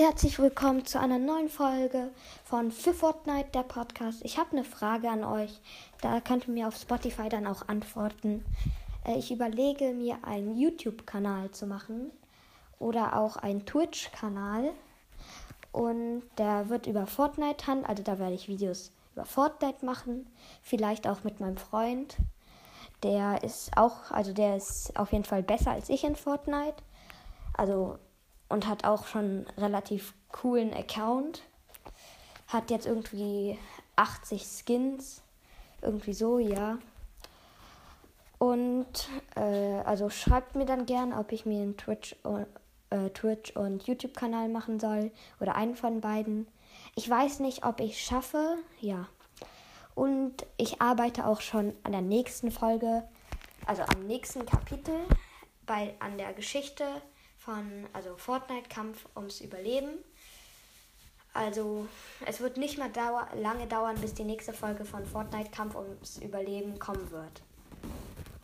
herzlich willkommen zu einer neuen Folge von Für Fortnite, der Podcast. Ich habe eine Frage an euch. Da könnt ihr mir auf Spotify dann auch antworten. Äh, ich überlege mir einen YouTube-Kanal zu machen oder auch einen Twitch-Kanal. Und der wird über Fortnite handeln. Also da werde ich Videos über Fortnite machen. Vielleicht auch mit meinem Freund. Der ist auch, also der ist auf jeden Fall besser als ich in Fortnite. Also und hat auch schon relativ coolen Account. Hat jetzt irgendwie 80 Skins. Irgendwie so, ja. Und äh, also schreibt mir dann gern, ob ich mir einen Twitch, äh, Twitch und YouTube-Kanal machen soll. Oder einen von beiden. Ich weiß nicht, ob ich schaffe. Ja. Und ich arbeite auch schon an der nächsten Folge, also am nächsten Kapitel bei, an der Geschichte von also Fortnite-Kampf ums Überleben. Also es wird nicht mehr dauer, lange dauern, bis die nächste Folge von Fortnite-Kampf ums Überleben kommen wird.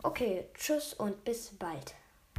Okay, tschüss und bis bald.